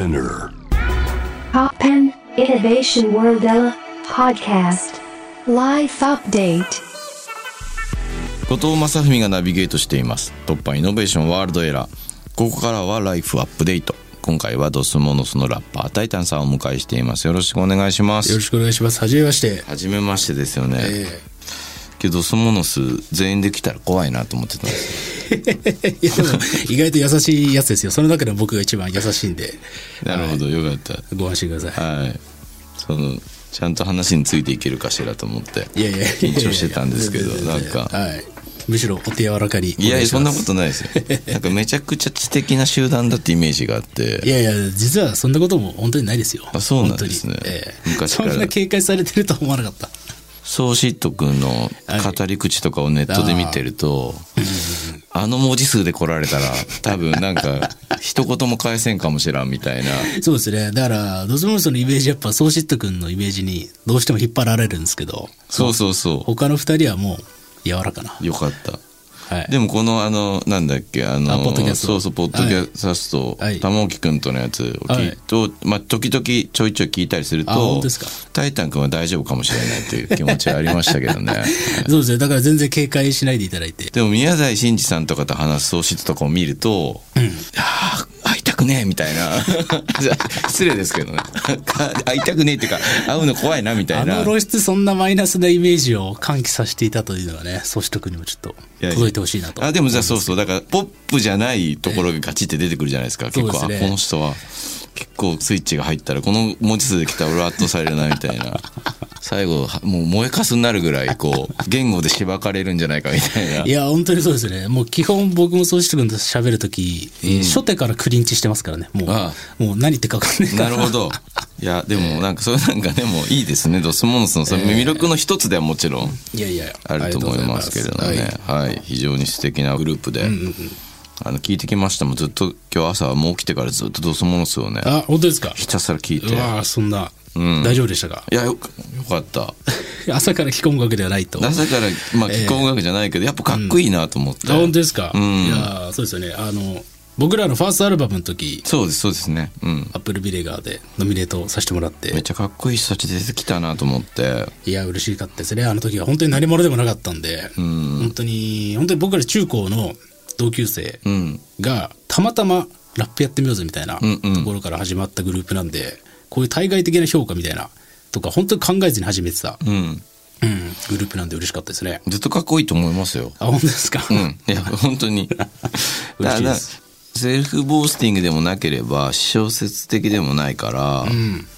Spinner. Poppen Innovation World Podcast. Life Update. 後藤正文がナビゲートしています。突破イノベーションワールドエラーここからはライフアップデート今回はドスモノスのラッパータイタンさんをお迎えしています。よろしくお願いします。よろしくお願いします。はじめまして。はじめましてですよね、えけどドスモノス全員できたら怖いなと思ってたんです。でも意外と優しいやつですよ。その中でも僕が一番優しいんで、なるほどよかった。ご安心くださはい。そのちゃんと話についていけるかしらと思ってい。いやいや、緊張してたんですけどなんか。はい。むしろお手柔らかにおいやいや。そんなことないですよ。なんかめちゃくちゃ知的な集団だってイメージがあって。いやいや、実はそんなことも本当にないですよ。あそうなんですね。ええ。昔から。そんな警戒されてるとは思わなかった。ソーシット君の語り口とかをネットで見てると、あの文字数で来られたら多分なんか一言も返せんかもしらんみたいなそうですね。だから、ドスモノスのイメージやっぱソーシット君のイメージにどうしても引っ張られるんですけど、そうそうそ他の二人はもう柔らかな。うよかったはい。でもこのあのなんだっけあのそうそうポッドキャスト、はい。玉置君とのやつを聞いと、まあ時々ちょいちょい聞いたりするとタイタン君は大丈夫かもしれないという気持ちはありましたけどね。そうですね。だから全然警戒しないでいただいて。でも宮台真司さんとかと話す喪失とかを見ると、いやー会いたくねえみたいな。失礼ですけどね。会いたくねえっていうか会うの怖いなみたいな。あの露出そんなマイナスなイメージを喚起させていたというのはね、ソシト君にもちょっと届いてほしいなと。あでもじゃあそうそう。だからポップじゃないところがガチって出てくるじゃないですか、結構。ね。あこの人は。結構スイッチが入ったらこの文字数で来たら俺は圧倒されるなみたいな最後はもう燃えかすになるぐらいこう言語でしばかれるんじゃないかみたいな いや、本当にそうですね。もう基本僕もソシト君と喋るとき、初手からクリンチしてますからね。もう、あもう何言ってるか分かんないから。なるほど。いや、でもなんかそれなんかでもいいですね。ドスモノスのその魅力の一つではもちろんいやいや、あると思いますけれどもねとうござい。はい。非常に素敵なグループで。あの、聞いてきましたもん。ずっと今日朝もう起きてからずっとドスモノスをね、あ、本当ですか。ひたすら聞いうて。いわーそんな、ん大丈夫でしたか？や、よかよかった。朝から着込むわけではないと。朝から、まあ、聞こうわけじゃないけど、やっぱかっこいいなと思って。あ、本当ですか？うんいやーそうですよね。あの、僕らのファーストアルバムの時、そうです、そうですね。うん。アップルビレガーでノミネートさせてもらってめっ、ちゃかっこいい人たち出てきたなと思って。いや、嬉しかったですね。あの時は本当に何者でもなかったんで、本当に、本当に僕ら中高の同級生うん。が、たまたまラップやってみようぜみたいなうんうんところから始まったグループなんで、こういう対外的な評価みたいな、とか、本当に考えずに始めてた、うん。うん、グループなんで嬉しかったですね。ずっとかっこいいと思いますよ。あ、本当ですか？うん。いや、本当に。嬉しいですセルフボースティングでもなければ、小説的でもないから、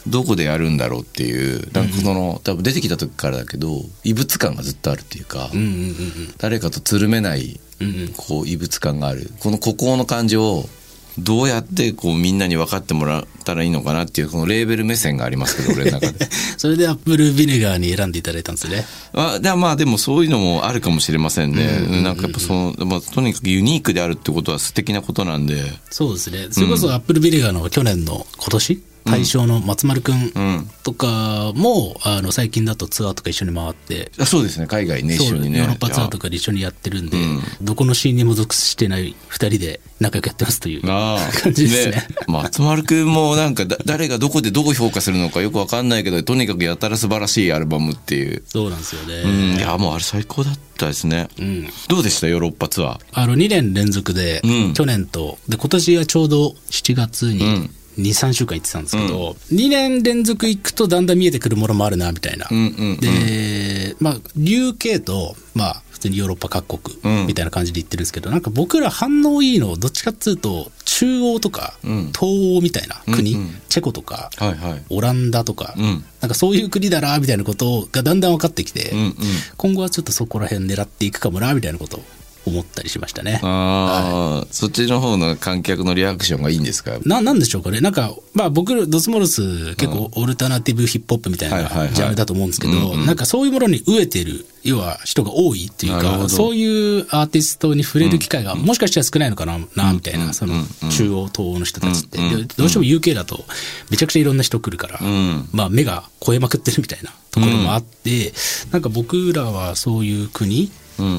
どこでやるんだろうっていう、なんかその、多分出てきた時からだけど、異物感がずっとあるっていうか、うんうんうんうん。誰かとつるめない、うんうんこう、異物感がある。この孤高の感じを、どうやってこうみんなに分かってもらったらいいのかなっていうこのレーベル目線がありますけど俺の中で それでアップルビネガーに選んでいただいたんですね。あでまあでもそういうのもあるかもしれませんね。なんかやっぱその、まあ、とにかくユニークであるってことは素敵なことなんで。そうですね。それこそアップルビネガーの去年の今年、大賞の松丸くんんとかも、あの最近だとツアーとか一緒に回って、あそうですね、海外ね、一緒にね。ヨーロッパツアーとかで一緒にやってるんで、どこのシーンにも属してない二人で仲良くやってますという感じですね。松丸くんもなんかだ誰がどこでどう評価するのかよくわかんないけど、とにかくやたら素晴らしいアルバムっていう。そうなんですよね。うん、いや、もうあれ最高だったですね。うんどうでした？ヨーロッパツアー。あの2年連続で、うん去年とで今年はちょうど7月にん23週間行ってたんですけど、2年連続行くとだんだん見えてくるものもあるなみたいな、うんうんうん。でまあ流系とまあ普通にヨーロッパ各国うん。みたいな感じで行ってるんですけど、なんか僕ら反応いいのどっちかっつうと中央とかうん。東欧みたいな国、うんうん。チェコとかはいはい。オランダとか、うん。なんかそういう国だなみたいなことがだんだん分かってきて、うんうん。今後はちょっとそこら辺狙っていくかもなみたいなことを思ったりしましたね。ああ、そっちの方の観客のリアクションがいいんですか？な、なんでしょうかね。なんか、まあ僕、ドスモルス結構オルタナティブヒップホップみたいはいはいはない。ジャンルだと思うんですけど、なんかそういうものに飢えてる、要は人が多いっていうか、そういうアーティストに触れる機会がもしかしたら少ないのかな、なみたいな、そのうん中央、東欧の人たちって。どうしても UK だとめちゃくちゃいろんな人来るから、ん。まあ目が超えまくってるみたいなところもあって、なんか僕らはそういう国うん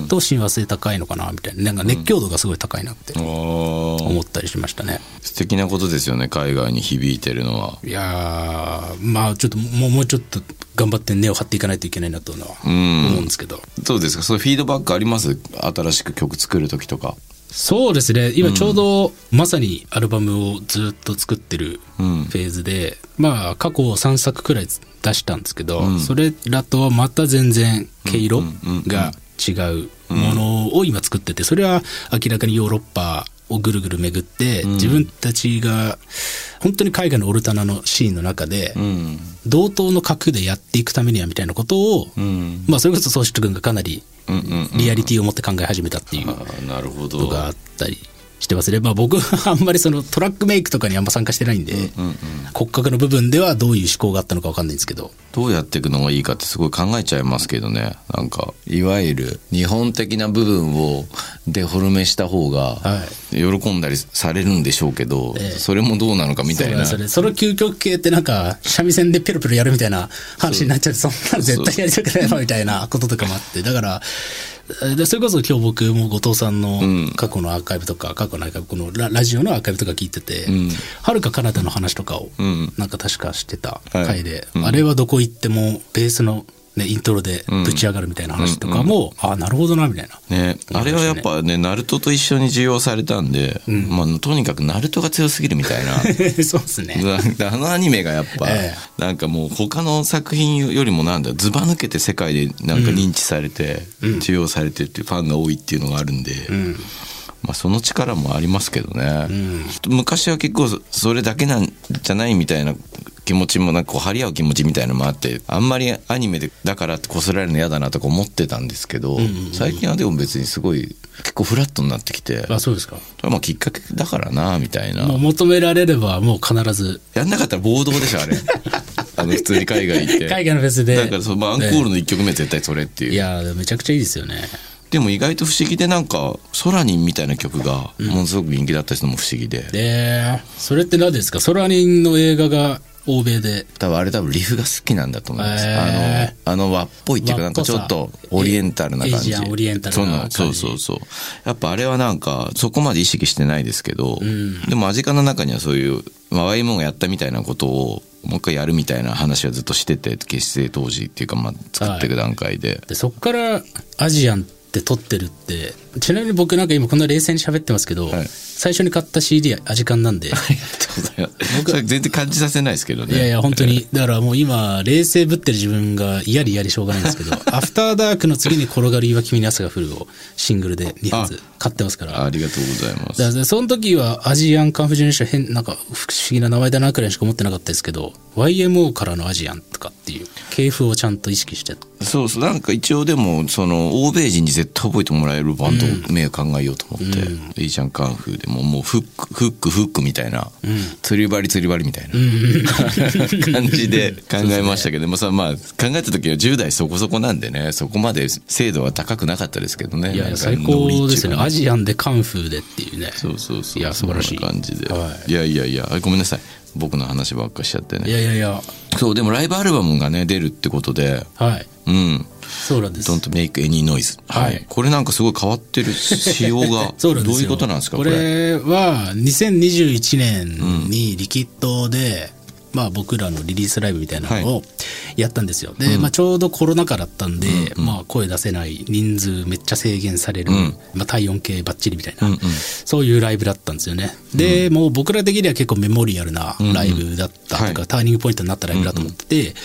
と親和性高いのかなみたいな、なんか熱狂度がすごい高いなって思思ったりしましたね。素敵なことですよね海外に響いてるのは。いやー、まあちょっともうもうちょっと頑張って根を張っていかないといけないなというのは思うんですけど。どうですか？そういうフィードバックあります？新しく曲作る時とか。そうですね。今ちょうどまさにアルバムをずっと作ってるフうん。ェーズで、まあ過去3作くらい出したんですけど、それらとはまた全然毛色が違うものを今作っててそれは明らかにヨーロッパをぐるぐる巡って、自分たちが本当に海外のオルタナのシーンの中で、うん。同等の格でやっていくためにはみたいなことを、うん。まあそれこそ宗志君がかなりリアリティを持って考え始めたっていうあーなるほど。ことがあったりしてますね。まあ僕はあんまりそのトラックメイクとかにあんま参加してないんで、骨格の部分ではどういう思考があったのかわかんないんですけど。どうやっていくのがいいかってすごい考えちゃいますけどね。なんかいわゆる日本的な部分をデフォルメした方がは喜んだりされるんでしょうけど、ええ。それもどうなのかみたいな。そそれその究極系ってなんか三味線でペロペロやるみたいな話になっちゃってそんなの絶対やりたくないわみたいなこととかもあって。だからでそれこそ今日僕も後藤さんの過去のアーカイブとか、過去のアーカイブこのララジオのアーカイブとか聞いてて、はるか彼方の話とかをん。なんか確かしてたはい。回で、あれはどこ行ってもベースの、ね、イントロでぶち上がるみたいな話とかも、ああなるほどなみたいな。ね、あれはやっぱね、ナルトと一緒に受容されたんで、まあ、とにかくナルトが強すぎるみたいな。そうですね。なあのアニメがやっぱ、えなんかもう他の作品よりもなんだずば抜けて世界でなんか認知されて、受容されてっていうファンが多いっていうのがあるんで、まあその力もありますけどね、昔は結構そそれだけなんじゃないみたいな気持ちもなんかこう張り合う気持ちみたいなのもあってあんまりアニメでだからってこすられるの嫌だなとか思ってたんですけど、最近はでも別にすごい結構フラットになってきてあそうですか。それはまあきっかけだからなみたいな。もう求められればもう必ずやんなかったら暴動でしょあれ。あの普通に海外行って。海外のフェスで。だからそう、まあ、アンコールの1曲目絶対それっていう、いやめちゃくちゃいいですよね。でも意外と不思議でなんか「ソラニン」みたいな曲がものすごく人気だったりするのも不思議で、で、それって何ですか？ソラニンの映画が欧米で。多分あれ多分リフが好きなんだと思います、あのあの和っぽいっていうかなんかちょっとオリエンタルな感じ。オリエンタルな感じそうなそうそうそう。やっぱあれはなんかそこまで意識してないですけど、でもアジカの中にはそういうまあ YMO がやったみたいなことをもう一回やるみたいな話はずっとしてて結成当時っていうかまあ作っていく段階で、でそっからアジアンって撮ってるって、ちなみに僕なんか今こんな冷静に喋ってますけど、はい。最初に買った CD アジカンなんで、ありがとうございます。それ全然感じさせないですけどね。いやいや、本当に。だからもう今、冷静ぶってる自分が嫌で嫌でしょうがないんですけど、アフターダークの次に転がる岩君に朝が降るをシングルで2発買ってますから。ありがとうございます。だからその時はアジアンカンフージェネレーション変、なんか不思議な名前だなくらいしか思ってなかったですけど、YMO からのアジアンとかっていう系譜をちゃんと意識して。そうそうなんか一応でもその欧米人に絶対覚えてもらえるバンド名を考えようと思って「いいじゃんカンフー」でももうフックフックフックみたいな、釣り針釣り針みたいな、感じで 考えましたけど、もさまあ考えた時は10代そこそこなんでねそこまで精度は高くなかったですけどね。いや最高ですよね。アジアンでカンフーでっていうね。そうそうそう。いや素晴らしい。感じで、、はい。やいやいやごめんなさい僕の話ばっかしちゃっていねやいやいや、そうでもライブアルバムがね出るってことではい。うんそうなんです。Don't make any noise。はいこれなんかすごい変わってる仕様が。そうなんですよどういうことなんですかここれ。れは2021年にリキッドで、まあ僕らのリリースライブみたいなのをやったんですよ。で、まあちょうどコロナ禍だったんで、まあ声出せない人数めっちゃ制限される、まあ体温計バッチリみたいな、そういうライブだったんですよね。で、もう僕ら的には結構メモリアルなライブだったとか、はい。ターニングポイントになったライブだと思ってて、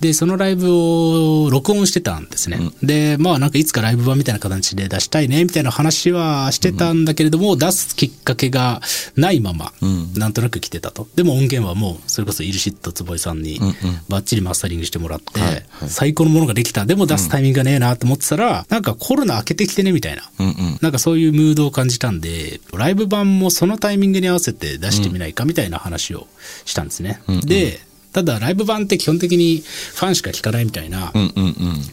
で、そのライブを録音してたんですね。で、まあなんかいつかライブ版みたいな形で出したいね、みたいな話はしてたんだけれども、出すきっかけがないまま、なんとなく来てたと。でも音源はもう、それこそイルシット坪井さんにバッチリマスタリングしてもらって、はいはい最高のものができた。でも出すタイミングがねえなと思ってたら、なんかコロナ明けてきてね、みたいな。うんうん。なんかそういうムードを感じたんで、ライブ版もそのタイミングに合わせて出してみないかみたいな話をしたんですね。で、ただライブ版って基本的にファンしか聞かないみたいな。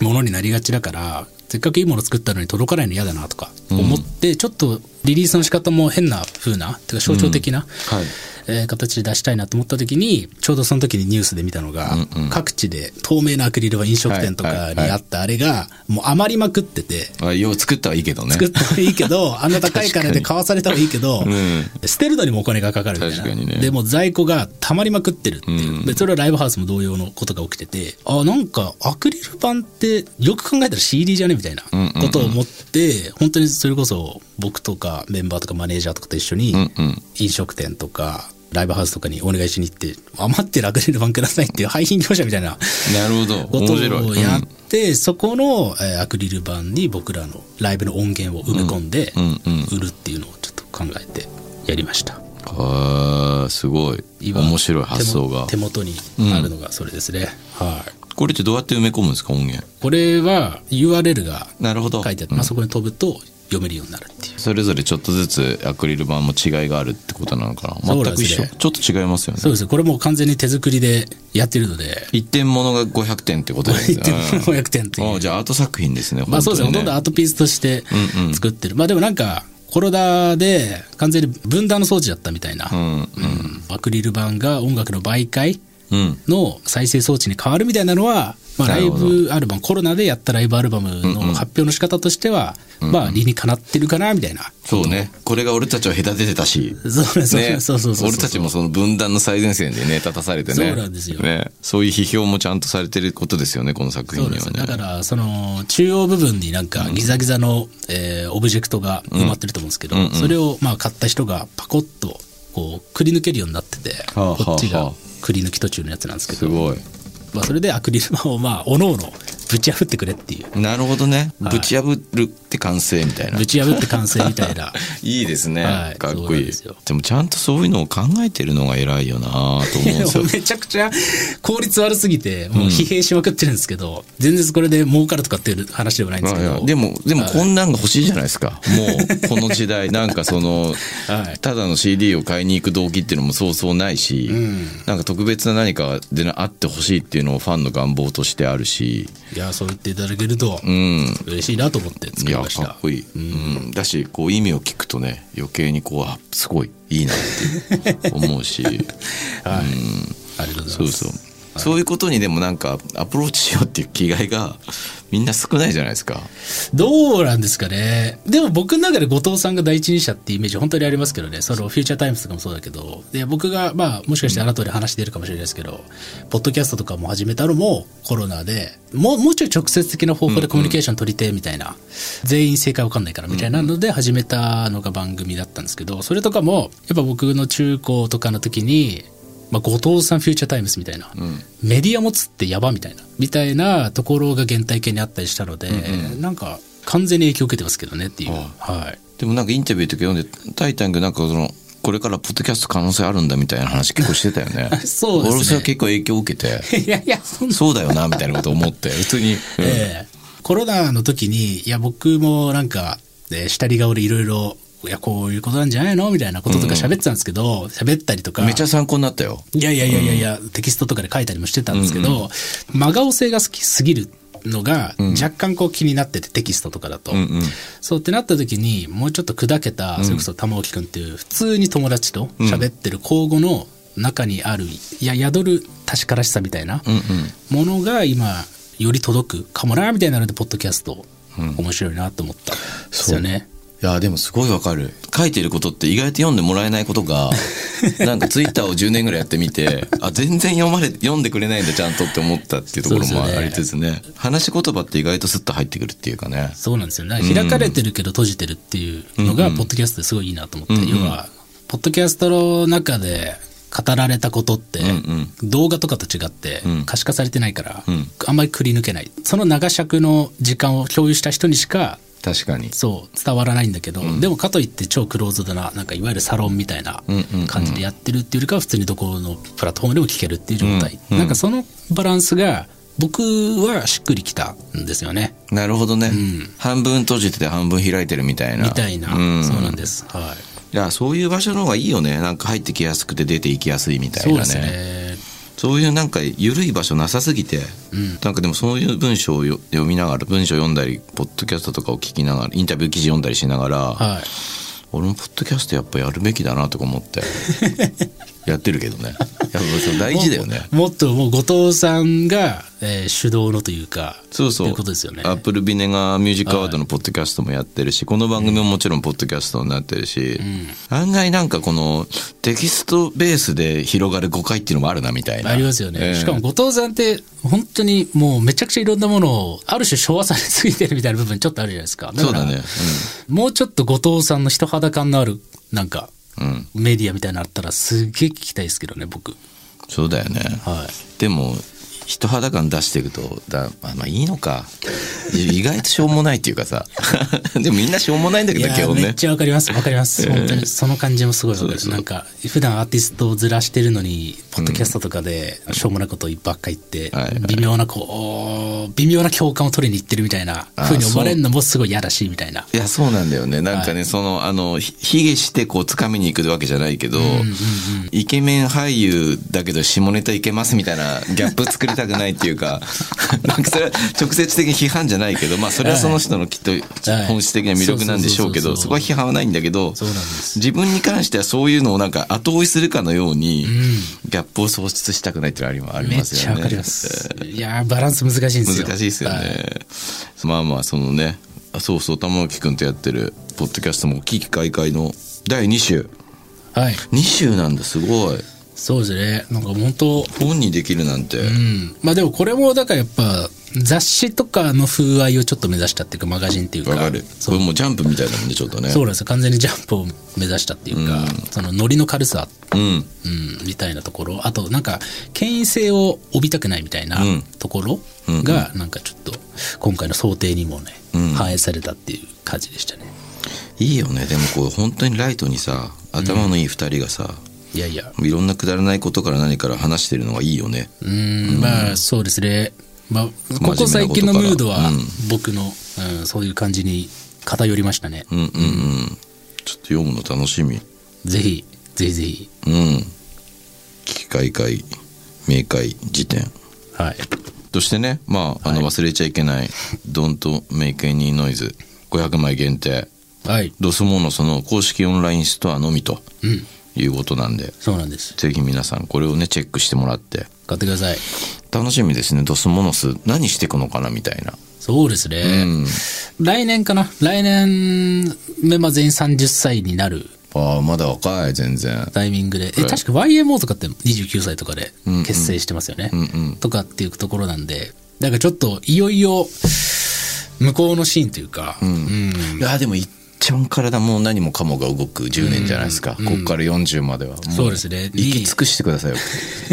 ものになりがちだから、せっかくいいもの作ったのに届かないの嫌だなとか思って、ちょっとリリースの仕方も変な風な、てか象徴的な、はい。えー形で出したいなと思った時に、ちょうどその時にニュースで見たのが、各地で透明なアクリル板飲食店とかにあったあれが、もう余りまくってて、あよう作ったはいいけどね。作ったらいいけど、あんな高い金で買わされたらいいけど、捨てるのにもお金がかかるみたいな。ね。でも在庫が溜まりまくってるっていう。でそれはライブハウスも同様のことが起きてて、あ、なんかアクリル板ってよく考えたら CD じゃねみたいなことを思って、本当にそれこそ僕とかメンバーとかマネージャーとかと一緒に飲食店とか、ライブハウスとかにお願いしに行って、余ってるアクリル板くださいっていう廃品業者みたいななるほど。こと面白い。をやって、そこの、えーアクリル板に僕らのライブの音源を埋め込んでうんうん売るっていうのをちょっと考えてやりました。あーすごい。今面白い発想が。手元にあるのがそれですね。はい。これってどうやって埋め込むんですか音源。これは URL がなるほど。書いてあって、まあ、そこに飛ぶと読めるようになる。それぞれちょっとずつアクリル板も違いがあるってことなのかな。全く一緒、ちょっと違いますよね。そうです。これもう完全に手作りでやってるので、一点物が500点ってことですね。一点物500点っていう。あじゃあアート作品ですねまあそうですね、ほとんどアートピースとして作ってる。まあでもなんか、コロナで完全に分断の装置だったみたいな。うん。アクリル板が音楽の媒介うん。の再生装置に変わるみたいなのは、まあ、ライブアルバム、コロナでやったライブアルバムの発表の仕方としては、まあ理にかなってるかなみたいな。そうね。これが俺たちを隔ててたし。そうそうそうね、そうそうそう俺たちもその分断の最前線でね立たされてね。そうなんですよ。ね、そういう批評もちゃんとされてることですよねこの作品にはね。だから、その、中央部分になんかギザギザの、えーオブジェクトが埋まってると思うんですけど、それをまあ買った人がパコッと、こう、くり抜けるようになってて、はあはあこっちがはあくり抜き途中のやつなんですけど、すごいまあそれでアクリル板をまあ、おのおのぶち破ってくれっていう。なるほどね、はいぶち破るって完成みたいな。ぶち破って完成みたいな。いいですね、はい。かっこいい。ででもちゃんとそういうのを考えてるのが偉いよなと思うんですよ。めちゃくちゃ効率悪すぎて、もう疲弊しまくってるんですけど、全然これで儲かるとかっていう話ではないんですけど。でもでもこんなんが欲しいじゃないですか、もうこの時代。なんかその、はい。ただの CD を買いに行く動機っていうのもそうそうないし、なんか特別な何かであってほしいっていうのをファンの願望としてあるし。いや、そう言っていただけると、うん。嬉しいなと思って作いやりました。かっこいい、うんだしこう意味を聞くとね余計にこうあすごいいいなって思うし はい。ありがとうございます。そうそうそういうことにでもなんかアプローチしようっていう気概がみんな少ないじゃないですかどうなんですかね。でも僕の中で後藤さんが第一人者ってイメージ本当にありますけどね。その Future Times とかもそうだけど。で、僕が、まあ、もしかしてあなたで話してるかもしれないですけど、ポッドキャストとかも始めたのもコロナで、もう、もうちょい直接的な方法でコミュニケーション取りてえみたいな、全員正解わかんないからみたいなので始めたのが番組だったんですけど、それとかも、やっぱ僕の中高とかの時に、まあ、後藤さん Future Times みたいな、メディア持つってやばみたいな、みたいなところが原体験にあったりしたので、なんか完全に影響を受けてますけどねっていう。はい。でもなんかインタビューとか読んで「タイタン」がなんかそのこれからポッドキャスト可能性あるんだみたいな話結構してたよね。そうですね。俺それ結構影響を受けて。いやいや、そうだよなみたいなこと思って普通に、うん。ええ。コロナの時に、いや、僕もなんか、えー下り顔でいろいろ、いや、こういうことなんじゃないの？みたいなこととか喋ってたんですけど、喋ったりとか。めっちゃ参考になったよ。いやいやいやいやいや、テキストとかで書いたりもしてたんですけど、真顔性が好きすぎるのが、若干こう気になってて、テキストとかだと。そうってなった時に、もうちょっと砕けた、それこそ玉置くんっていう、普通に友達と喋ってる交互の中にある、いや、宿る確からしさみたいなものが今、より届くかもな、みたいなので、ポッドキャスト、面白いなと思ったんですよね。いやでもすごいわかる。書いてることって意外と読んでもらえないことが なんかツイッターを10年ぐらいやってみてあ全然読まれ読んでくれないんだちゃんとって思ったっていうところもありつつね。話し言葉って意外とスッと入ってくるっていうかね。そうなんですよね。開かれてるけど閉じてるっていうのが、ポッドキャストですごいいいなと思って、要は、ポッドキャストの中で語られたことって、動画とかと違って可視化されてないから、あんまりくり抜けない。その長尺の時間を共有した人にしか、確かに。そう、伝わらないんだけど、でもかといって超クローズドな、なんかいわゆるサロンみたいな感じでやってるっていうよりかは、普通にどこのプラットフォームでも聞けるっていう状態。なんかそのバランスが、僕はしっくりきたんですよね。なるほどね、半分閉じてて半分開いてるみたいな。みたいな、うん。そうなんです。はい。いやそういう場所の方がいいよね。なんか入ってきやすくて出ていきやすいみたいなね。そうですね。そういうなんか緩い場所なさすぎて、なんかでもそういう文章をよ読みながら文章読んだりポッドキャストとかを聞きながらインタビュー記事読んだりしながら、はい。俺もポッドキャストやっぱやるべきだなとか思って やってるけどね。やっぱ大事だよね。もっともう後藤さんが、えー主導のというかそうそう。いうことですよね。アップルビネガーミュージックアワードのポッドキャストもやってるし、この番組ももちろんポッドキャストになってるし、案外なんかこのテキストベースで広がる誤解っていうのもあるなみたいな。ありますよね、ええ。しかも後藤さんって本当にもうめちゃくちゃいろんなものをある種昭和されすぎてるみたいな部分ちょっとあるじゃないですか。そうだね。もうちょっと後藤さんの人肌感のあるなんかうん、うん、メディアみたいなのあったらすげえ聞きたいですけどね僕。そうだよね、はい。でも人肌感出していくとだまあまあいいのか。意外としょうもないっていうかさ。でもみんなしょうもないんだけいやど基本ね。めっちゃわかります。わかります。本当にその感じもすごいわかるなんか普段アーティストをずらしてるのにポッドキャストとかでしょうもないことばっか言って、はいはい。微妙なこう微妙な共感を取りに行ってるみたいなあ風に思われるのもすごい嫌だしみたいな。いやそうなんだよね。なんかね、そのあのひ卑下してこう掴みに行くわけじゃないけど、イケメン俳優だけど下ネタいけますみたいなギャップ作りたくないっていうか なんかそれは直接的に批判じゃないけどまあそれはその人のきっと本質的な魅力なんでしょうけどそこは批判はないんだけど自分に関してはそういうのをなんか後追いするかのように、ギャップを喪失したくないっていうのはありますよね。いやーバランス難しいんですよ。難しいですよね、はいまあまあそのねあそうそう玉置くんとやってるポッドキャストも危機開会の第2週はい2週なんだすごいそうですね。なんか本当本にできるなんて、うん。まあでもこれもだからやっぱ雑誌とかの風合いをちょっと目指したっていうかマガジンっていうか。わかる。これもうジャンプみたいだもんねちょっとね。そうなんですよ。完全にジャンプを目指したっていうか、そのノリの軽さ、うん。うん、みたいなところ。あとなんか権威性を帯びたくないみたいなうん。ところがなんかちょっと今回の想定にもね、うん。反映されたっていう感じでしたね。いいよね。でもこう本当にライトにさ頭のいい2人がさ、いやいやいろんなくだらないことから何から話してるのがいいよね。うんまあそうですね。まあここ最近のムードはうん。僕の、うん、そういう感じに偏りましたね。うんうんうん。ちょっと読むの楽しみ。ぜひぜひぜひ。うん。危機開会明快辞典。はい。そしてねまああの忘れちゃいけない「Don't Make Any Noise」500枚限定。はい。ドスモノスの公式オンラインストアのみと。うんいうことなんで。そうなんです。ぜひ皆さんこれをねチェックしてもらって。買ってください。楽しみですね。ドスモノス。何していくのかなみたいな。そうですね、うん。来年かな。来年メンバー全員30歳になる。ああまだ若い全然。タイミングで、えはい。確か YMO とかって29歳とかで結成してますよね、うんうん。とかっていうところなんで。だからちょっといよいよ向こうのシーンというか、うん。いやでも一番体も何もかもが動く10年じゃないですか、こっから40までは。もそうですね。行き尽くしてくださいよ。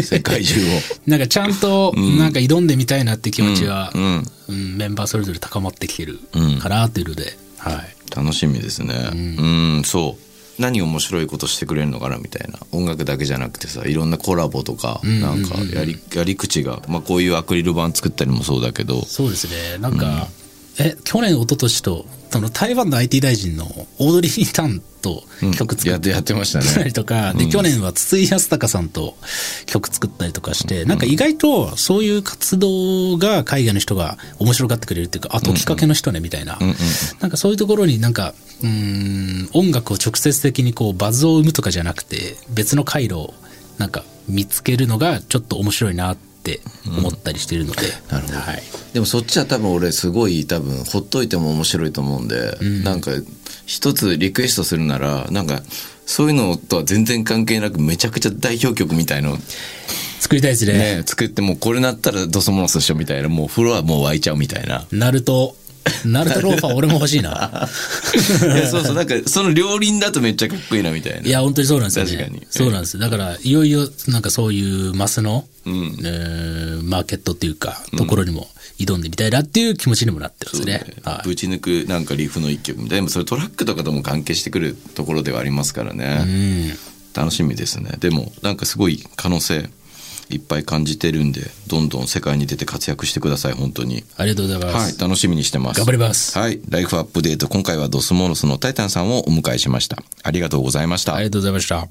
世界中を。なんかちゃんとなんか挑んでみたいなって気持ちは、うんうん。メンバーそれぞれ高まってきてるうん。かなっていうので、はい。楽しみですね。うん。そう。何面白いことしてくれるのかなみたいな。音楽だけじゃなくてさいろんなコラボとか、なんかやりやり口が、まあ、こういうアクリル板作ったりもそうだけど。そうですね。なんか、え去年一昨年とその台湾の IT 大臣のオードリー・タンと曲作っやってやってましたたりね。とか、で去年は筒井康隆さんと曲作ったりとかして、なんか意外とそういう活動が海外の人が面白がってくれるっていうかあ解きかけの人ねみたいな、なんかそういうところになんかうーん音楽を直接的にこうバズを生むとかじゃなくて別の回路をなんか見つけるのがちょっと面白いなって思ったりしてるので、なるほど。はい、でもそっちは多分俺すごい多分ほっといても面白いと思うんで、なんか一つリクエストするならなんかそういうのとは全然関係なくめちゃくちゃ代表曲みたいの。作りたいですね。ね作ってもうこれなったらドスモノスでしょみたいなもうフロアもう湧いちゃうみたいな。ナルト ナルトローファー俺も欲しいな。いやそうそうなんかその両輪だとめっちゃかっこいいなみたいな。いや本当にそうなんですよね。確かに。そうなんですだからいよいよなんかそういうマスの、ん。えーマーケットっていうかところにも挑んでみたいなっていう気持ちにもなってますね,、はい。ぶち抜くなんかリフの一曲でもそれトラックとかとも関係してくるところではありますからね、うん。楽しみですね。でもなんかすごい可能性いっぱい感じてるんでどんどん世界に出て活躍してください本当に。ありがとうございます、はい、楽しみにしてます。頑張ります。はいライフアップデート今回はドスモノスのタイタンさんをお迎えしました。ありがとうございました。ありがとうございました。